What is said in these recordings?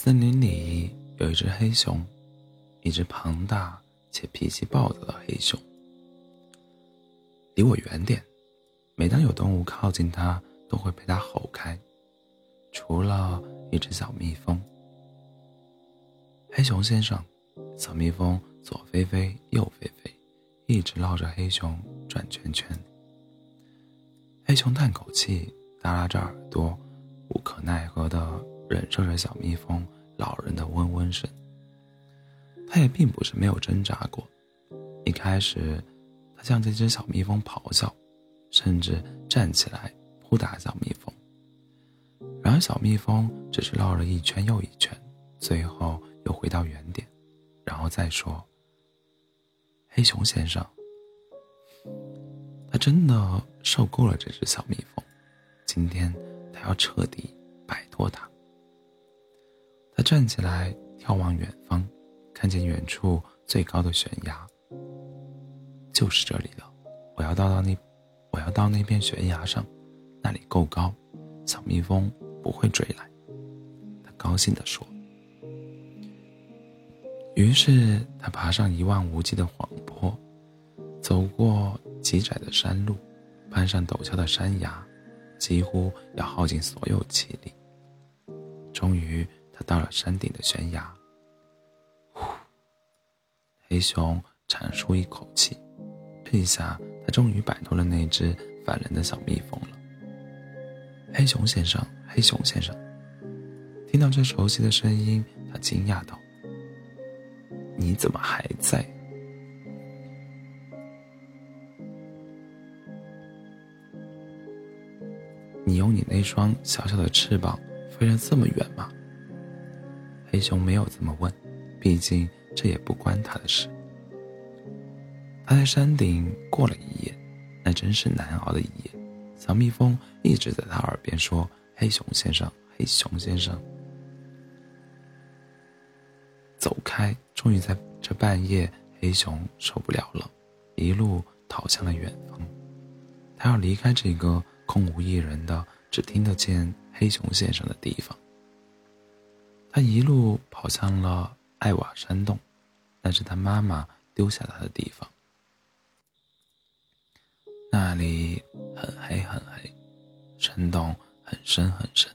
森林里有一只黑熊，一只庞大且脾气暴躁的黑熊。离我远点！每当有动物靠近它，都会被它吼开。除了一只小蜜蜂。黑熊先生，小蜜蜂左飞飞，右飞飞，一直绕着黑熊转圈圈。黑熊叹口气，耷拉着耳朵，无可奈何的忍受着小蜜蜂老人的嗡嗡声。他也并不是没有挣扎过，一开始，他向这只小蜜蜂咆哮，甚至站起来扑打小蜜蜂。然而，小蜜蜂只是绕了一圈又一圈，最后。又回到原点，然后再说：“黑熊先生，他真的受够了这只小蜜蜂，今天他要彻底摆脱它。”站起来，眺望远方，看见远处最高的悬崖，就是这里了。我要到到那，我要到那片悬崖上，那里够高，小蜜蜂不会追来。他高兴地说。于是他爬上一望无际的缓坡，走过极窄的山路，攀上陡峭的山崖，几乎要耗尽所有气力。终于，他到了山顶的悬崖。呼！黑熊长舒一口气，这一下他终于摆脱了那只烦人的小蜜蜂了。黑熊先生，黑熊先生，听到这熟悉的声音，他惊讶道。你怎么还在？你用你那双小小的翅膀飞了这么远吗？黑熊没有这么问，毕竟这也不关他的事。他在山顶过了一夜，那真是难熬的一夜。小蜜蜂一直在他耳边说：“黑熊先生，黑熊先生。”走开！终于在这半夜，黑熊受不了了，一路逃向了远方。他要离开这个空无一人的、只听得见黑熊先生的地方。他一路跑向了艾瓦山洞，那是他妈妈丢下他的地方。那里很黑很黑，山洞很深很深，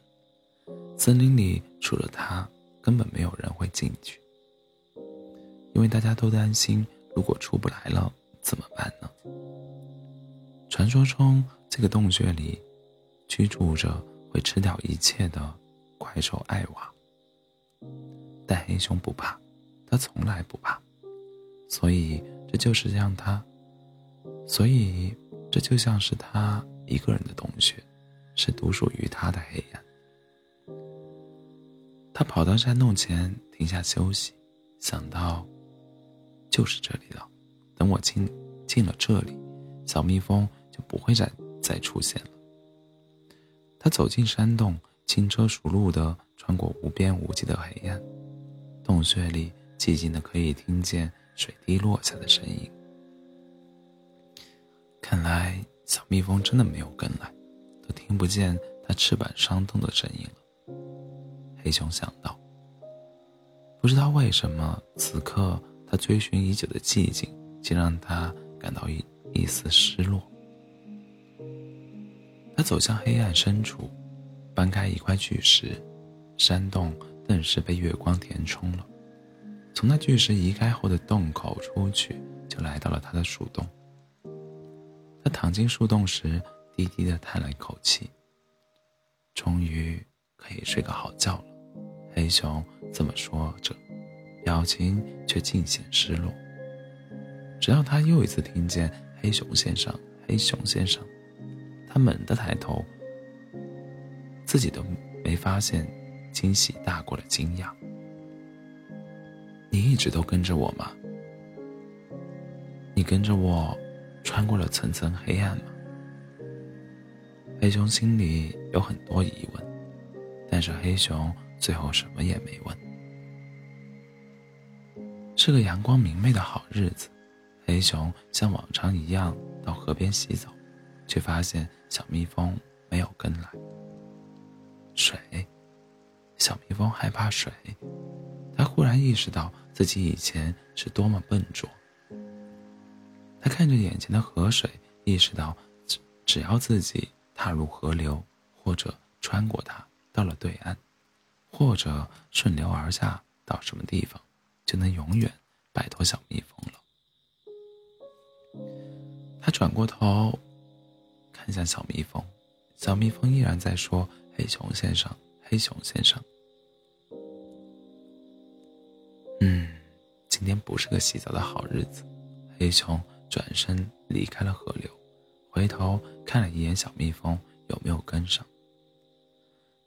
森林里除了他，根本没有人会进去。因为大家都担心，如果出不来了怎么办呢？传说中，这个洞穴里居住着会吃掉一切的怪兽艾娃。但黑熊不怕，他从来不怕，所以这就是让他，所以这就像是他一个人的洞穴，是独属于他的黑暗。他跑到山洞前停下休息，想到。就是这里了，等我进进了这里，小蜜蜂就不会再再出现了。他走进山洞，轻车熟路地穿过无边无际的黑暗，洞穴里寂静的可以听见水滴落下的声音。看来小蜜蜂真的没有跟来，都听不见它翅膀伤痛的声音了。黑熊想到，不知道为什么此刻。他追寻已久的寂静，竟让他感到一一丝失落。他走向黑暗深处，搬开一块巨石，山洞顿时被月光填充了。从那巨石移开后的洞口出去，就来到了他的树洞。他躺进树洞时，低低的叹了一口气。终于可以睡个好觉了，黑熊这么说着。表情却尽显失落。直到他又一次听见“黑熊先生，黑熊先生”，他猛地抬头，自己都没发现，惊喜大过了惊讶。你一直都跟着我吗？你跟着我，穿过了层层黑暗吗？黑熊心里有很多疑问，但是黑熊最后什么也没问。是个阳光明媚的好日子，黑熊像往常一样到河边洗澡，却发现小蜜蜂没有跟来。水，小蜜蜂害怕水，他忽然意识到自己以前是多么笨拙。他看着眼前的河水，意识到只只要自己踏入河流，或者穿过它到了对岸，或者顺流而下到什么地方，就能永远摆脱小蜜蜂了。他转过头，看向小蜜蜂，小蜜蜂依然在说：“黑熊先生，黑熊先生。”不是个洗澡的好日子。黑熊转身离开了河流，回头看了一眼小蜜蜂有没有跟上。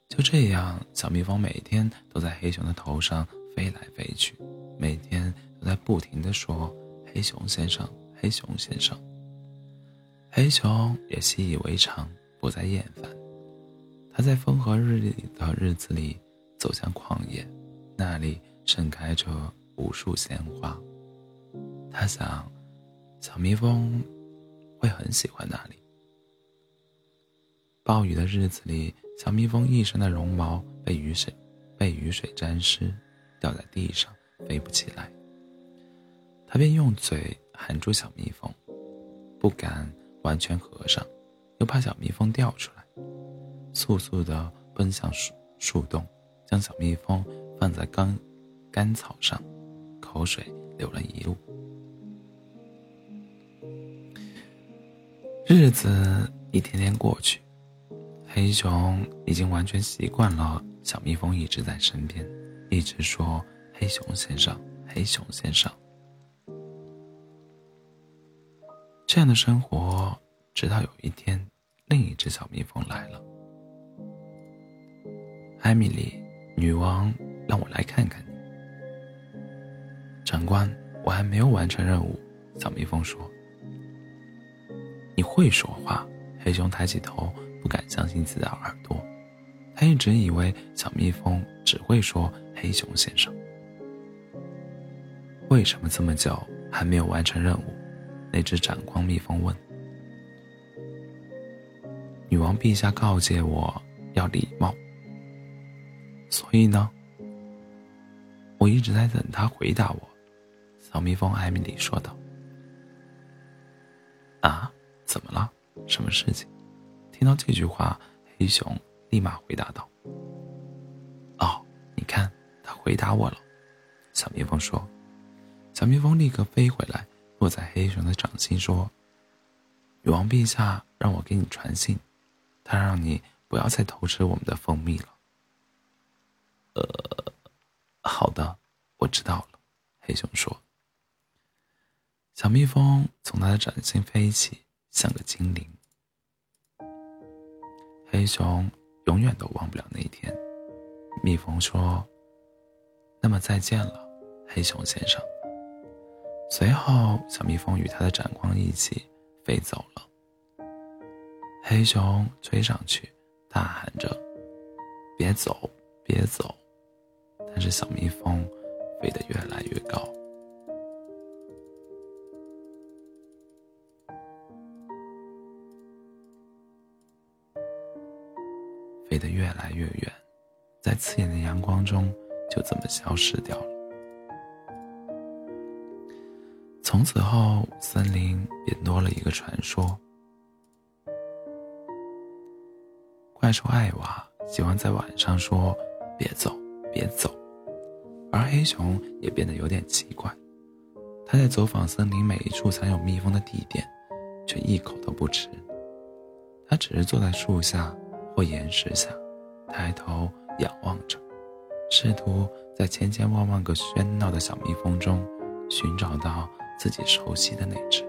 就这样，小蜜蜂每天都在黑熊的头上飞来飞去，每天都在不停的说：“黑熊先生，黑熊先生。”黑熊也习以为常，不再厌烦。他在风和日丽的日子里走向旷野，那里盛开着无数鲜花。他想，小蜜蜂会很喜欢那里。暴雨的日子里，小蜜蜂一身的绒毛被雨水被雨水沾湿，掉在地上，飞不起来。他便用嘴含住小蜜蜂，不敢。完全合上，又怕小蜜蜂掉出来，速速地奔向树树洞，将小蜜蜂放在干干草上，口水流了一路。日子一天天过去，黑熊已经完全习惯了小蜜蜂一直在身边，一直说：“黑熊先生，黑熊先生。”这样的生活，直到有一天，另一只小蜜蜂来了。艾米丽，女王让我来看看。长官，我还没有完成任务。小蜜蜂说：“你会说话？”黑熊抬起头，不敢相信自己的耳朵。他一直以为小蜜蜂只会说“黑熊先生”。为什么这么久还没有完成任务？那只闪光蜜蜂问：“女王陛下告诫我要礼貌，所以呢，我一直在等他回答我。”小蜜蜂艾米丽说道。“啊，怎么了？什么事情？”听到这句话，黑熊立马回答道：“哦，你看，他回答我了。”小蜜蜂说。小蜜蜂立刻飞回来。落在黑熊的掌心，说：“女王陛下让我给你传信，他让你不要再偷吃我们的蜂蜜了。”“呃，好的，我知道了。”黑熊说。小蜜蜂从他的掌心飞起，像个精灵。黑熊永远都忘不了那一天。蜜蜂说：“那么再见了，黑熊先生。”随后，小蜜蜂与它的展光一起飞走了。黑熊追上去，大喊着：“别走，别走！”但是小蜜蜂飞得越来越高，飞得越来越远，在刺眼的阳光中，就这么消失掉了。从此后，森林便多了一个传说：怪兽艾娃喜欢在晚上说“别走，别走”，而黑熊也变得有点奇怪。他在走访森林每一处藏有蜜蜂的地点，却一口都不吃。他只是坐在树下或岩石下，抬头仰望着，试图在千千万万个喧闹的小蜜蜂中寻找到。自己熟悉的那只。